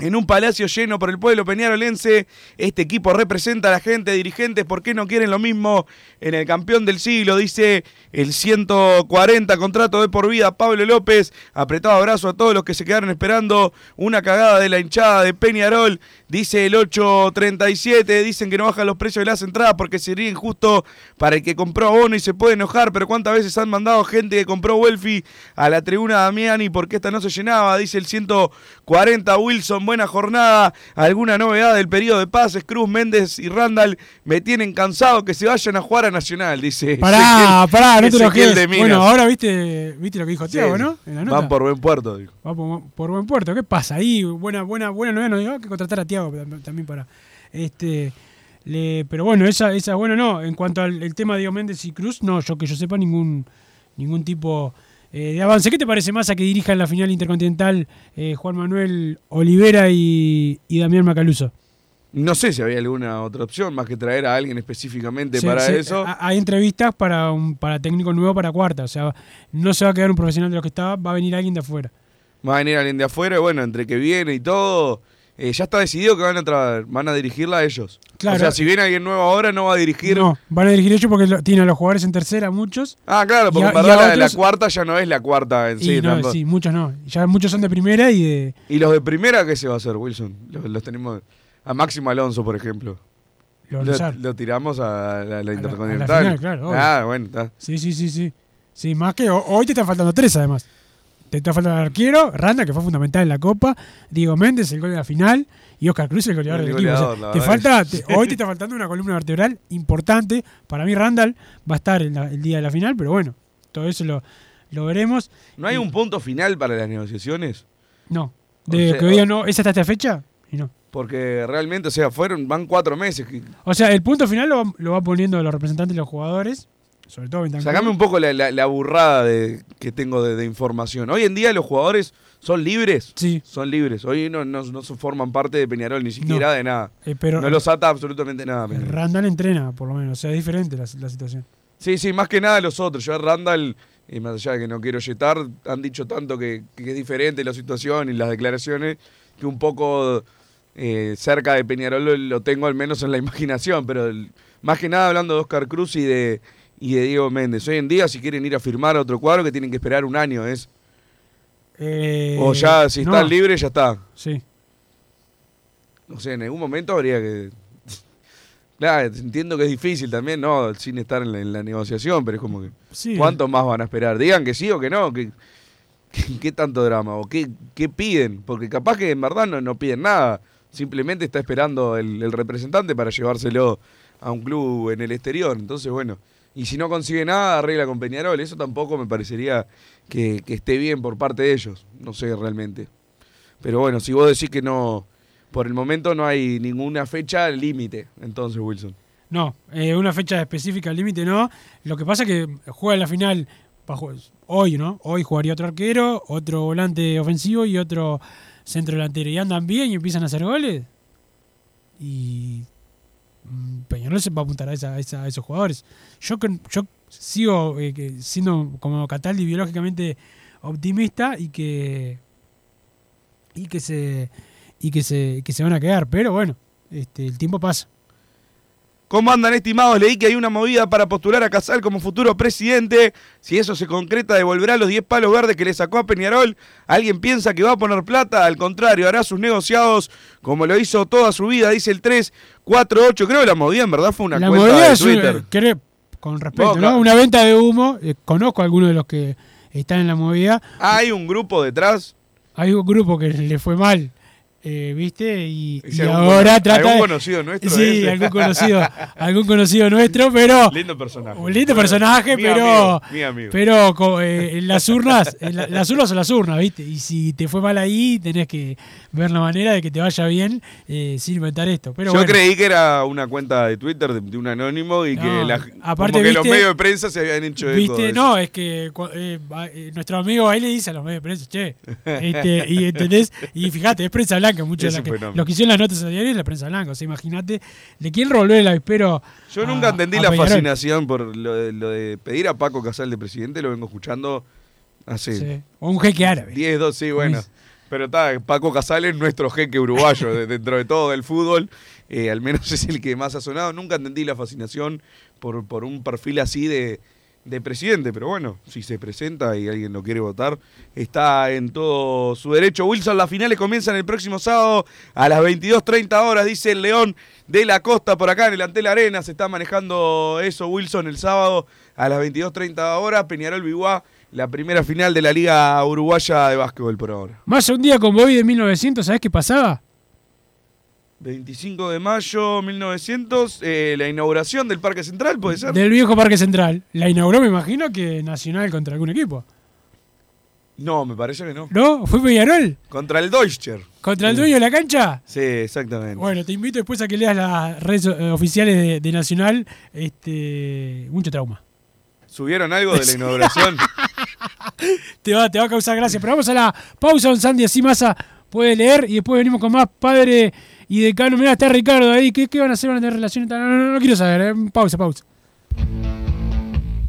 En un palacio lleno por el pueblo peñarolense, este equipo representa a la gente, dirigentes, ¿por qué no quieren lo mismo en el campeón del siglo? Dice el 140, contrato de por vida, Pablo López, apretado abrazo a todos los que se quedaron esperando una cagada de la hinchada de Peñarol, dice el 837, dicen que no bajan los precios de las entradas porque sería injusto para el que compró abono y se puede enojar, pero ¿cuántas veces han mandado gente que compró Welfi a la tribuna Damiani porque esta no se llenaba? Dice el 140, Wilson, buena jornada. ¿Alguna novedad del periodo de pases? Cruz, Méndez y Randall me tienen cansado que se vayan a jugar a Nacional, dice. Pará, Ezequiel- pará, no te lo Minas. Bueno, ahora viste, viste lo que dijo Tiago, sí. ¿no? En la nota. Van por buen puerto. dijo. Va por, por buen puerto. ¿Qué pasa ahí? Buena, buena, buena novela. No digo hay que contratar a Tiago tam- también para. Este, le, pero bueno, esa, esa bueno no. En cuanto al el tema de Méndez y Cruz, no, yo que yo sepa ningún ningún tipo eh, de avance. ¿Qué te parece más a que dirijan la final intercontinental eh, Juan Manuel Olivera y, y Damián Macaluso? No sé si había alguna otra opción más que traer a alguien específicamente para eso. ha- Hay entrevistas para un para técnico nuevo para cuarta. O sea, no se va a quedar un profesional de los que estaba, va a venir alguien de afuera. Va a venir alguien de afuera y bueno, entre que viene y todo, eh, ya está decidido que van a, tra- van a dirigirla ellos. Claro. O sea, si viene alguien nuevo ahora, no va a dirigir. No, van a dirigir ellos porque lo- tienen a los jugadores en tercera, muchos. Ah, claro, porque Y a- en verdad y a la, la cuarta ya no es la cuarta en sí. no, tampoco. sí, muchos no. Ya muchos son de primera y de. ¿Y los de primera qué se va a hacer, Wilson? Los, los tenemos a Máximo Alonso, por ejemplo. Lo tiramos a la, a Intercontinental. final, claro. Ah, bueno, está. Sí, sí, sí, sí. Sí, más que ho- hoy te están faltando tres además. Te está faltando el arquero, Randa, que fue fundamental en la Copa, Diego Méndez, el gol de la final, y Oscar Cruz, el goleador El del equipo. O sea, te falta, te- hoy te está faltando una columna vertebral importante. Para mí, Randall va a estar en la- el día de la final, pero bueno, todo eso lo, lo veremos. ¿No hay un punto final para las negociaciones? No. O De sea, que hoy día no, ¿es hasta esta fecha? Y no. Porque realmente, o sea, fueron, van cuatro meses. que- O sea, el punto final lo, va- lo va poniendo los representantes de los jugadores, sobre todo Bentancur. Sacame un poco la, la- la burrada de, que tengo de, de información. Hoy en día los jugadores son libres. Sí. Son libres. Hoy no, no, no forman parte de Peñarol, ni siquiera No. de nada. Eh, pero- no los ata absolutamente nada. Peñarol. Randall entrena, por lo menos. O sea, es diferente la, la situación. Sí, sí, más que nada los otros. Yo a Randall, y más allá de que no quiero yetar, han dicho tanto que, que es diferente la situación y las declaraciones, que un poco eh, cerca de Peñarol lo, lo tengo al menos en la imaginación, pero el- más que nada hablando de Oscar Cruz y de, y de Diego Méndez. Hoy en día, si quieren ir a firmar otro cuadro, que tienen que esperar un año, es. Eh, o ya, si no. están libres, ya está. Sí. No sé, en algún momento habría que. Claro, entiendo que es difícil también, ¿no? Sin estar en la, en la negociación, pero es como que. Sí. ¿Cuánto más van a esperar? Digan que sí o que no. ¿Qué, qué, qué tanto drama? ¿O qué, qué piden? Porque capaz que en verdad no, no piden nada. Simplemente está esperando el, el representante para llevárselo a un club en el exterior. Entonces, bueno. Y si no consigue nada, arregla con Peñarol. Eso tampoco me parecería que, esté bien por parte de ellos. No sé realmente. Pero bueno, si vos decís que no. Por el momento no hay ninguna fecha límite. Entonces, Wilson. No, eh, una fecha específica, límite no. Lo que pasa es que juega en la final bajo- hoy, ¿no? Hoy jugaría otro arquero, otro volante ofensivo y otro centro delantero. Y andan bien y empiezan a hacer goles. Y Peñarol se va a apuntar a, esa- esos jugadores. Yo, yo sigo eh, siendo como Cataldi biológicamente optimista y que y que se y que se que se van a quedar, pero bueno, este el tiempo pasa. ¿Cómo andan, estimados? Leí que hay una movida para postular a Casal como futuro presidente. Si eso se concreta, devolverá los 10 palos verdes que le sacó a Peñarol. ¿Alguien piensa que va a poner plata? Al contrario, hará sus negociados como lo hizo toda su vida, dice el 348. Creo que la movida en verdad fue una la cuenta movida de es Twitter. creo- con respeto, No. Una venta de humo. eh, conozco a algunos de los que están en la movida. Hay un grupo detrás. Hay un grupo que le fue mal. Eh, ¿Viste? Y, Ese y algún ahora trata. algún conocido nuestro Sí, ese. algún conocido, algún conocido nuestro, pero. Lindo personaje. Un lindo personaje, Mi pero. amigo, mi amigo. Pero eh, en las urnas, en la- las urnas son las urnas, ¿viste? Y si te fue mal ahí, tenés que ver la manera de que te vaya bien eh, sin inventar esto. Pero Yo bueno. creí que era una cuenta de Twitter de, de un anónimo y que, la- aparte, como que los viste- medios de prensa se habían hecho Viste, de no, es que eh, eh, nuestro amigo ahí le dice a los medios de prensa, che, este, y entendés, y fíjate, es prensa blanca, muchos Es de que, los que hicieron las notas a diario es la prensa blanca, o sea, imagínate, le quieren revolver el avispero. Yo a- nunca entendí la Peñarol. fascinación por lo de, lo de pedir a Paco Casal de presidente, lo vengo escuchando hace Sí, O un jeque árabe. 10, 12, sí, bueno. Pero está, Paco Casal es nuestro jeque uruguayo de- dentro de todo del fútbol. eh, al menos es el que más ha sonado. Nunca entendí la fascinación por, por un perfil así de, de presidente. Pero bueno, si se presenta y alguien lo quiere votar, está en todo su derecho. Wilson, las finales comienzan el próximo sábado a las 22.30 horas, dice el León de la Costa por acá en el Antel Arena. Se está manejando eso, Wilson, el sábado a las 22.30 horas. Peñarol Biguá, la primera final de la Liga Uruguaya de Básquetbol por ahora. Más un día con Bobby de 1900, ¿sabés qué pasaba? 25 de mayo 1900, eh, la inauguración del Parque Central, ¿puede ser? Del viejo Parque Central. La inauguró, me imagino, que Nacional contra algún equipo. No, me parece que no. ¿No? ¿Fue Peñarol? Contra el Deutscher. ¿Contra el dueño de la cancha? Sí, exactamente. Bueno, te invito después a que leas las redes eh, oficiales de, de Nacional. Este, mucho trauma. ¿Subieron algo de la inauguración? Te va, te va a causar gracia. Pero vamos a la pausa, don Sandy, así Massa puede leer y después venimos con más padre y decano. Mira, está Ricardo ahí. ¿Qué, van a hacer? ¿Van a tener relaciones? No, no, no, no quiero saber. eh. Pausa, pausa.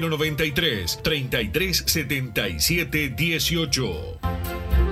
093 3377 18.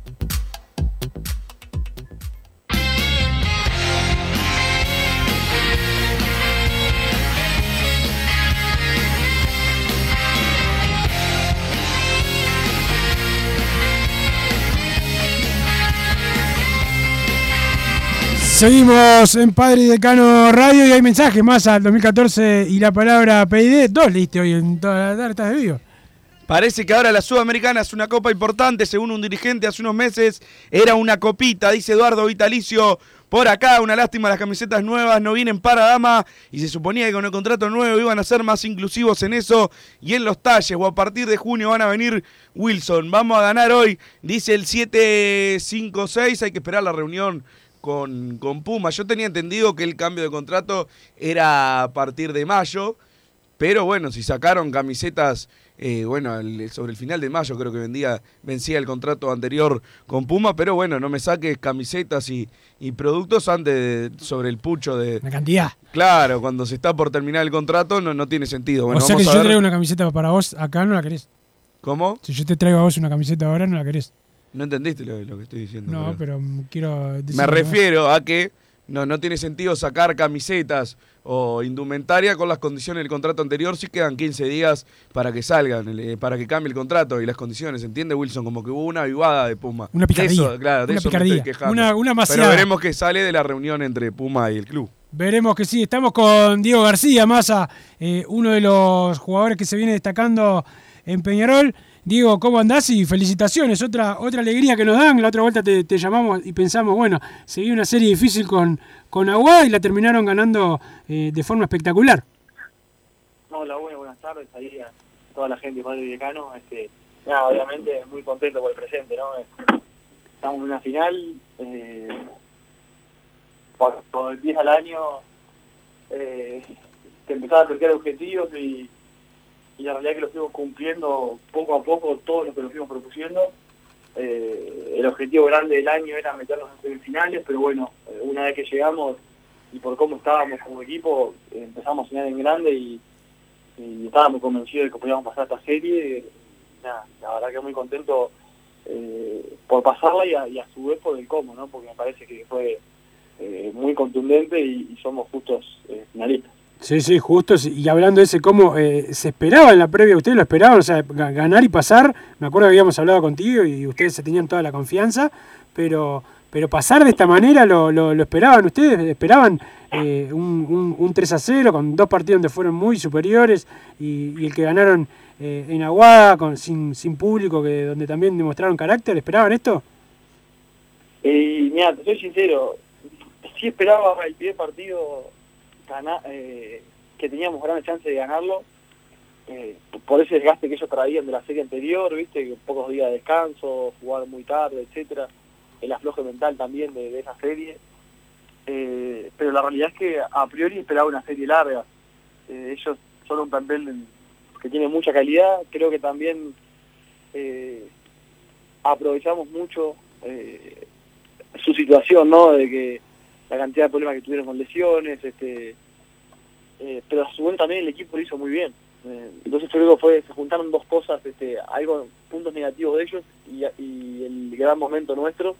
Seguimos en Padre y Decano Radio y hay mensajes más al 2014 y la palabra PID. Dos liste hoy en toda la tarde, estás de vivo. Parece que ahora la Sudamericana es una copa importante, según un dirigente hace unos meses era una copita, dice Eduardo Vitalicio. Por acá, una lástima, las camisetas nuevas no vienen para dama y se suponía que con el contrato nuevo iban a ser más inclusivos en eso y en los talles o a partir de junio van a venir Wilson. Vamos a ganar hoy, dice el 756, hay que esperar la reunión con, con Puma. Yo tenía entendido que el cambio de contrato era a partir de mayo, pero bueno, si sacaron camisetas, eh, bueno, el- sobre el final de mayo creo que vendía, vencía el contrato anterior con Puma, pero bueno, no me saques camisetas y, y productos antes de- sobre el pucho de... La cantidad. Claro, cuando se está por terminar el contrato no, no tiene sentido. Bueno, o sea que si yo traigo una camiseta para vos acá, no la querés. ¿Cómo? Si yo te traigo a vos una camiseta ahora, no la querés. No entendiste lo, lo que estoy diciendo. No, pero quiero decir. Me refiero a que no, no tiene sentido sacar camisetas o indumentaria con las condiciones del contrato anterior si quedan 15 días para que salgan, eh, para que cambie el contrato y las condiciones, ¿entiende Wilson? Como que hubo una avivada de Puma. Una picardía, De eso, claro, de una eso me picardía, estoy quejando. una- una Pero veremos qué sale de la reunión entre Puma y el club. Veremos que sí. Estamos con Diego García, Massa, eh, uno de los jugadores que se viene destacando en Peñarol. Diego, ¿cómo andás? Y felicitaciones. Otra, otra alegría que nos dan. La otra vuelta te, llamamos y pensamos, bueno, seguí una serie difícil con, con y la terminaron ganando eh, de forma espectacular. Hola, bueno, buenas tardes ahí a toda la gente padre y decano. Este, nada, obviamente muy contento por el presente, ¿no? Estamos en una final, eh, cuando empieza el año, eh, empezás a plantear objetivos y, y la realidad que los fuimos cumpliendo poco a poco, todos los que nos fuimos propusiendo. Eh, el objetivo grande del año era meternos en semifinales, pero bueno, eh, una vez que llegamos y por cómo estábamos como equipo, empezamos a soñar en grande y, y estábamos convencidos de que podíamos pasar esta serie. La verdad que muy contento eh, por pasarla y a, y su vez por el cómo, ¿no? Porque me parece que fue muy contundente y, y somos justos finalistas. Sí, sí, justo. Y hablando de ese cómo eh, se esperaba en la previa, ustedes lo esperaban, o sea, ga- ganar y pasar. Me acuerdo que habíamos hablado contigo y ustedes se tenían toda la confianza, pero, pero pasar de esta manera lo, lo, esperaban ustedes, esperaban eh, un, un, un 3 a 0 con dos partidos donde fueron muy superiores y, y el que ganaron eh, en Aguada, con, sin, sin público, que donde también demostraron carácter. ¿Esperaban esto? Y mira, te soy sincero, sí esperaba el primer partido eh, que teníamos gran chance de ganarlo, eh, por ese desgaste que ellos traían de la serie anterior, viste, pocos días de descanso, jugar muy tarde, etcétera, el afloje mental también de, esa serie. Eh, pero la realidad es que a priori esperaba una serie larga. Ellos son un plantel que tiene mucha calidad, creo que también aprovechamos mucho su situación, ¿no? De que la cantidad de problemas que tuvieron con lesiones, este, eh, pero a su vez también el equipo lo hizo muy bien. Eh, entonces yo fue, se juntaron dos cosas, este, algo, puntos negativos de ellos y, el gran momento nuestro.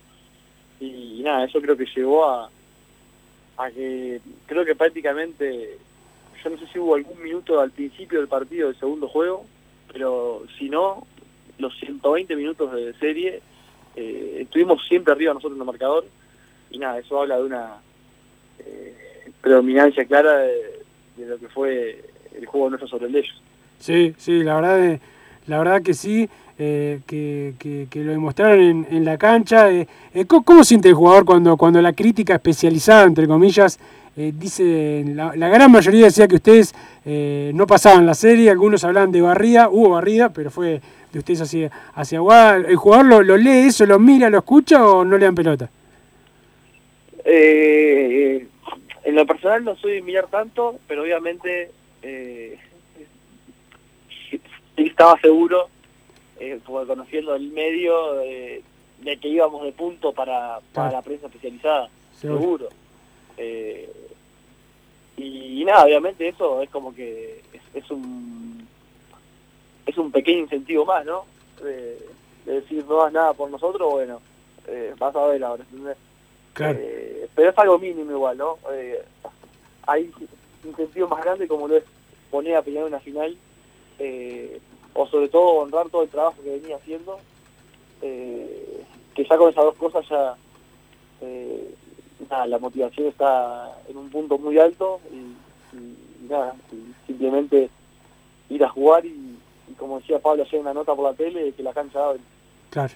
Y, y nada, eso creo que llevó a, a que, creo que prácticamente, yo no sé si hubo algún minuto al principio del partido del segundo juego, pero si no, los 120 minutos de serie, eh, estuvimos siempre arriba nosotros en el marcador y nada, eso habla de una eh, predominancia clara de, lo que fue el juego nuestro sobre el ellos. Sí, sí, la verdad, la verdad que sí, eh, que, que- que lo demostraron en, en la cancha. eh, eh, ¿cómo, cómo siente el jugador cuando, cuando la crítica especializada, entre comillas, dice, la, la gran mayoría decía que ustedes no pasaban la serie, algunos hablaban de barrida, hubo barrida, pero fue de ustedes hacia, hacia Aguada. ¿El jugador lo, lo lee eso, lo mira, lo escucha o no le dan pelota? Eh, en lo personal no soy de mirar tanto, pero obviamente eh, estaba seguro, eh, porque conociendo el medio, eh, de que íbamos de punto para, para la prensa especializada, Seguro. seguro. Eh, y, y nada, obviamente eso es como que es, es un es un pequeño incentivo más, ¿no? De, de decir no das nada por nosotros, bueno, eh, vas a ver ahora, ¿entendés? Claro. Eh, pero es algo mínimo igual, ¿no? Eh, hay incentivos más grandes como lo es poner a pelear una final, eh, o sobre todo honrar todo el trabajo que venía haciendo, que ya con esas dos cosas ya nada, la motivación está en un punto muy alto y, y- y nada, y simplemente ir a jugar y, y como decía Pablo ayer en una nota por la tele, que la cancha abre. Claro.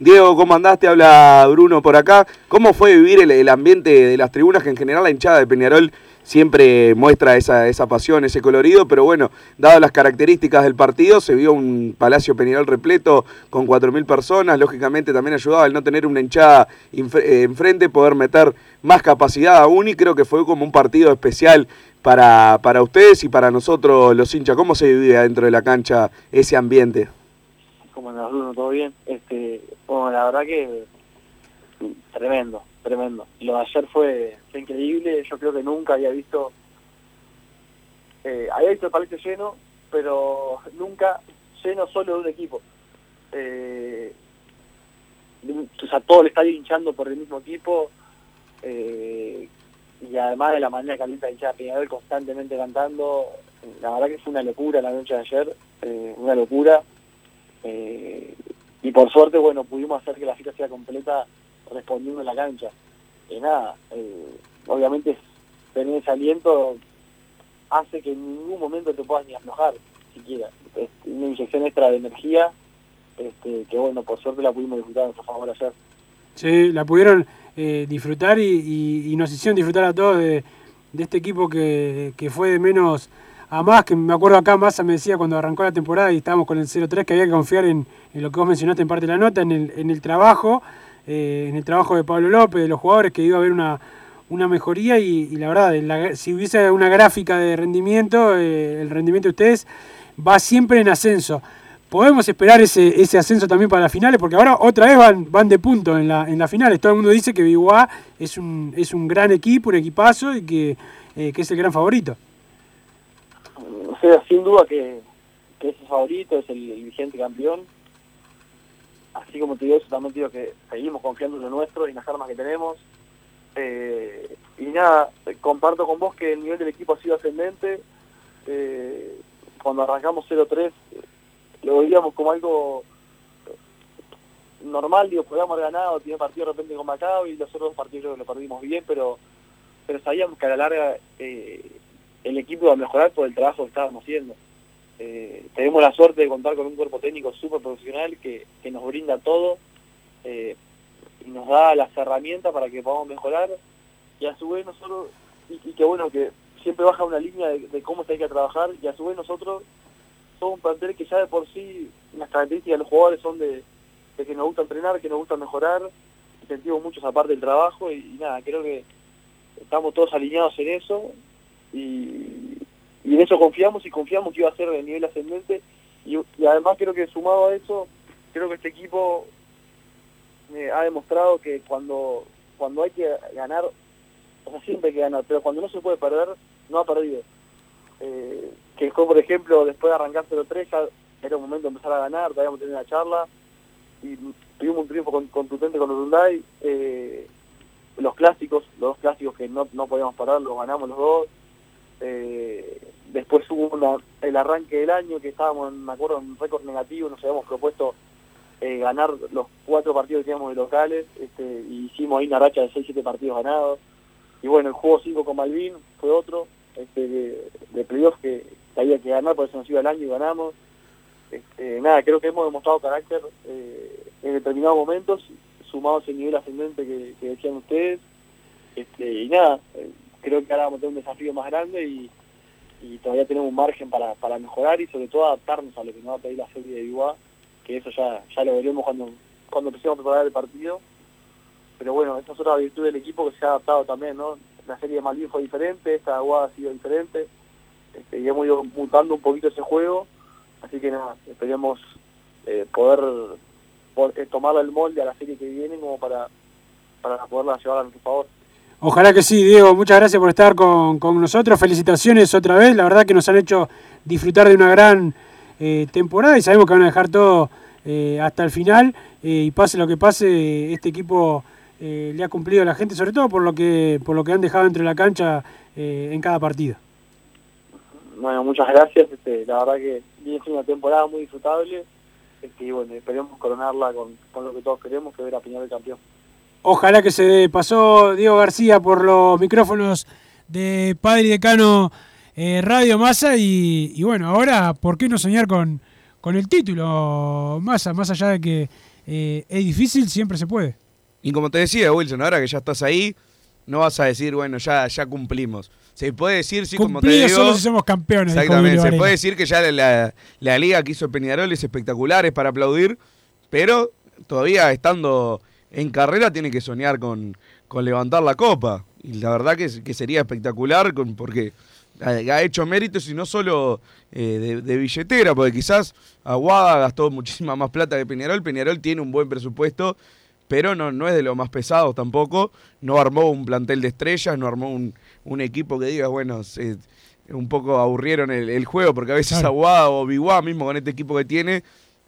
Diego, ¿cómo andaste? Habla Bruno por acá. ¿Cómo fue vivir el, ambiente de las tribunas? Que en general la hinchada de Peñarol siempre muestra esa, esa pasión, ese colorido, pero bueno, dadas las características del partido, se vio un Palacio Peñarol repleto con 4.000 personas. Lógicamente también ayudaba el no tener una hinchada eh, enfrente, poder meter más capacidad aún y creo que fue como un partido especial para, para ustedes y para nosotros los hinchas. ¿Cómo se vivía dentro de la cancha ese ambiente? Como en Bruno, todo bien. Este, bueno, la verdad que tremendo, tremendo. Lo de ayer fue, increíble, yo creo que nunca había visto, eh, había visto el palacio lleno, pero nunca lleno solo de un equipo. Eh, o sea, todo el estadio hinchando por el mismo equipo, eh, y además de la manera caliente de hinchada Peñarol constantemente cantando, la verdad que fue una locura la noche de ayer, una locura. Eh, y por suerte, bueno, pudimos hacer que la fiesta sea completa respondiendo en la cancha. Y nada, eh, obviamente tener ese aliento hace que en ningún momento te puedas ni aflojar, siquiera. Es una inyección extra de energía, este, que bueno, por suerte la pudimos disfrutar a nuestro favor ayer. Sí, la pudieron eh, disfrutar y nos hicieron disfrutar a todos de, de este equipo que, que fue de menos a más, que me acuerdo acá Massa me decía cuando arrancó la temporada y estábamos con el 0-3 que había que confiar en, lo que vos mencionaste en parte de la nota, en el, trabajo, eh, en el trabajo de Pablo López, de los jugadores, que iba a haber una, una mejoría y, la verdad, la- si hubiese una gráfica de rendimiento, eh, el rendimiento de ustedes va siempre en ascenso. Podemos esperar ese, ese ascenso también para las finales, porque ahora otra vez van, van de punto en, la, en las finales. Todo el mundo dice que Biguá es un, es un gran equipo, un equipazo y que, eh, que es el gran favorito. Sin duda que, es el favorito, es el, vigente campeón. Así como te digo eso, también digo que seguimos confiando en lo nuestro y en las armas que tenemos. Eh, y nada, comparto con vos que el nivel del equipo ha sido ascendente. Eh, cuando arrancamos 0-3, eh, lo veíamos como algo normal, digo, podíamos haber ganado, tiene partido de repente con Maccabi y los otros dos partidos lo perdimos bien, pero pero sabíamos que a la larga eh, el equipo iba a mejorar por el trabajo que estábamos haciendo. eh, tenemos la suerte de contar con un cuerpo técnico súper profesional que, que nos brinda todo eh, y nos da las herramientas para que podamos mejorar y a su vez nosotros, y, y que bueno, que siempre baja una línea de, cómo se hay que trabajar y a su vez nosotros somos un plantel que ya de por sí las características de los jugadores son de, de que nos gusta entrenar, que nos gusta mejorar, sentimos mucho esa parte del trabajo y nada, creo que estamos todos alineados en eso y, en eso confiamos y confiamos que iba a ser de nivel ascendente y, además creo que sumado a eso, creo que este equipo eh, ha demostrado que cuando cuando hay que ganar, o sea, siempre hay que ganar, pero cuando no se puede perder, no ha perdido. Eh, que fue, por ejemplo, después de arrancar 0-3, ya era un momento de empezar a ganar, todavía tener una charla, y tuvimos un triunfo con- contundente con Urunday, eh, los clásicos, los dos clásicos que no, no podíamos parar, los ganamos los dos, eh, después hubo el arranque del año que estábamos, me acuerdo, en récord negativo, nos habíamos propuesto eh, ganar los cuatro partidos que teníamos de locales, este, hicimos ahí una racha de 6-7 partidos ganados, y bueno, el juego 5 con Malvin fue otro, este, de, de playoff que, había que ganar, por eso nos iba el año y ganamos. Este, nada, creo que hemos demostrado carácter eh, en determinados momentos, sumado a ese nivel ascendente que, decían ustedes. Este, y nada, creo que ahora vamos a tener un desafío más grande y, todavía tenemos un margen para, para mejorar y sobre todo adaptarnos a lo que nos va a pedir la serie de Iguá, que eso ya, ya lo veremos cuando, cuando empecemos a preparar el partido. Pero bueno, esa es otra virtud del equipo que se ha adaptado también, ¿no? La serie de Malvin fue diferente, esta Aguada ha sido diferente, este, y hemos ido mutando un poquito ese juego, así que nada, esperemos eh, poder, por- eh, tomar el molde a la serie que viene como para, para poderla llevar a nuestro favor. Ojalá que sí, Diego. Muchas gracias por estar con, con nosotros. Felicitaciones otra vez. La verdad que nos han hecho disfrutar de una gran eh, temporada y sabemos que van a dejar todo eh, hasta el final. eh, y pase lo que pase, este equipo le ha cumplido a la gente, sobre todo por lo que, por lo que han dejado dentro de la cancha en cada partido. Bueno, muchas gracias, este, la verdad que viene siendo una temporada muy disfrutable, este, y bueno, esperemos coronarla con, con lo que todos queremos, que ver a Peñarol campeón. Ojalá que se pasó Diego García por los micrófonos de Padre y Decano eh, Radio Massa y, y bueno, ahora, ¿por qué no soñar con, con el título Massa? Más allá de que eh, es difícil, siempre se puede. Y como te decía, Wilson, ahora que ya estás ahí, no vas a decir, bueno, ya, ya cumplimos. Se puede decir, sí, como te Cumplido digo. solo si somos campeones. Exactamente, se puede decir que ya la, la- la liga que hizo Peñarol es espectacular, es para aplaudir, pero todavía estando en carrera tiene que soñar con, con levantar la copa. Y la verdad que, que sería espectacular con, porque ha, hecho méritos y no solo eh, de, de billetera, porque quizás Aguada gastó muchísima más plata que Peñarol. Peñarol tiene un buen presupuesto, pero no, no es de los más pesados tampoco. No armó un plantel de estrellas, no armó un, un equipo que diga, bueno, se- un poco aburrieron el, el juego, porque a veces. Aguada o Biguá, mismo con este equipo que tiene,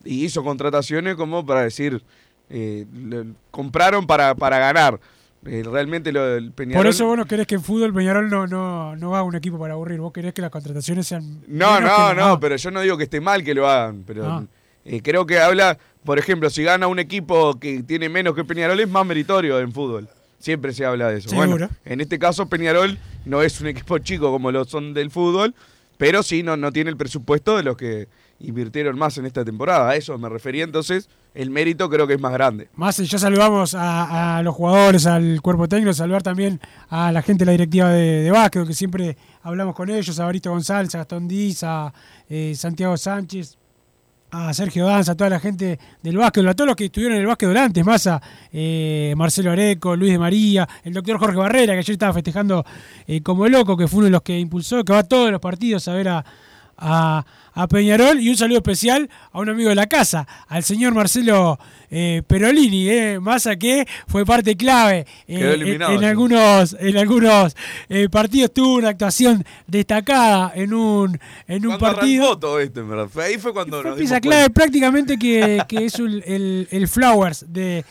y hizo contrataciones como para decir, eh, lo- compraron para, para ganar. Eh, realmente lo del Peñarol... Por eso vos no querés que en fútbol Peñarol no, no, no haga un equipo para aburrir. Vos querés que las contrataciones sean. No, no, no, pero yo no digo que esté mal que lo hagan, pero Ah. eh, creo que habla, por ejemplo, si gana un equipo que tiene menos que Peñarol es más meritorio en fútbol. Siempre se habla de eso. Seguro. Bueno, en este caso Peñarol no es un equipo chico como lo son del fútbol, pero sí no, no tiene el presupuesto de los que invirtieron más en esta temporada. A eso me refería, entonces el mérito creo que es más grande. Más, ya saludamos a, los jugadores, al cuerpo técnico, saludar también a la gente de la directiva de, de básquet, que siempre hablamos con ellos, a Barito González, a Gastón Díaz, a eh, Santiago Sánchez, a Sergio Danza, a toda la gente del básquet, a todos los que estuvieron en el básquet durante, más a eh, Marcelo Areco, Luis de María, el doctor Jorge Barrera, que ayer estaba festejando eh, como loco, que fue uno de los que impulsó, que va a todos los partidos a ver a, a Peñarol y un saludo especial a un amigo de la casa, al señor Marcelo eh, Perolini, eh, Massa que fue parte clave eh, en, algunos, en algunos eh, partidos, tuvo una actuación destacada en un, en un partido. arrancó todo esto, en verdad. Fue- Ahí fue cuando nos Pieza clave prácticamente que, que es un- el, el Flowers de,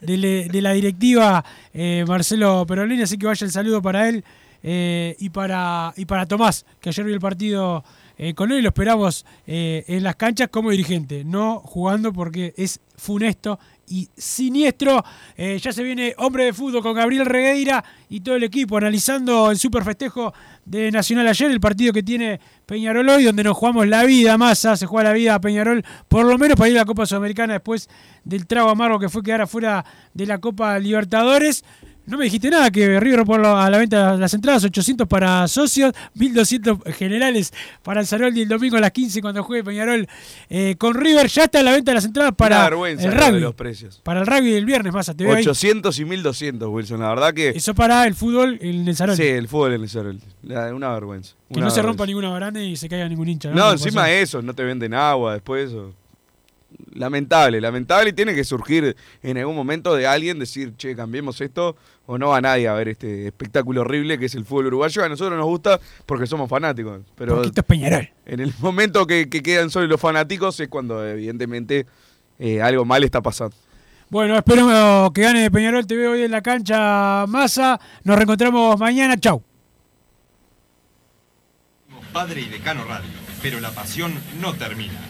de, le- de la directiva eh, Marcelo Perolini, así que vaya el saludo para él eh, y, para, y para Tomás, que ayer vio el partido eh, con él y lo esperamos eh, en las canchas como dirigente, no jugando porque es funesto y siniestro. Eh, ya se viene Hombre de Fútbol con Gabriel Regueira y todo el equipo analizando el super festejo de Nacional ayer, el partido que tiene Peñarol hoy, donde nos jugamos la vida, Massa, se juega la vida a Peñarol, por lo menos para ir a la Copa Sudamericana después del trago amargo que fue quedar afuera de la Copa Libertadores. No me dijiste nada que River por a la venta las entradas, 800 para socios, 1200 generales para el Saroldi el domingo a las 15 cuando juegue Peñarol eh, con River. Ya está a la venta las entradas para el de rugby. los precios. Para el rugby del viernes, más te veo ahí. 800 y 1200, Wilson. La verdad que. Eso para el fútbol en el Saroldi. Sí, el fútbol en el Saroldi. La- Una vergüenza. que una no se rompa ninguna baranda y se caiga ningún hincha. No, Como encima de eso, no te venden agua después. o- Lamentable, lamentable. Y tiene que surgir en algún momento de alguien decir, che, cambiemos esto. O no va nadie a ver este espectáculo horrible que es el fútbol uruguayo. A nosotros nos gusta porque somos fanáticos. Pero es Peñarol. en el momento que, que quedan solo los fanáticos es cuando evidentemente eh, algo mal está pasando. Bueno, espero que gane Peñarol. Te veo hoy en la cancha, Massa. Nos reencontramos mañana. Chau. Padre y Decano Radio, pero la pasión no termina.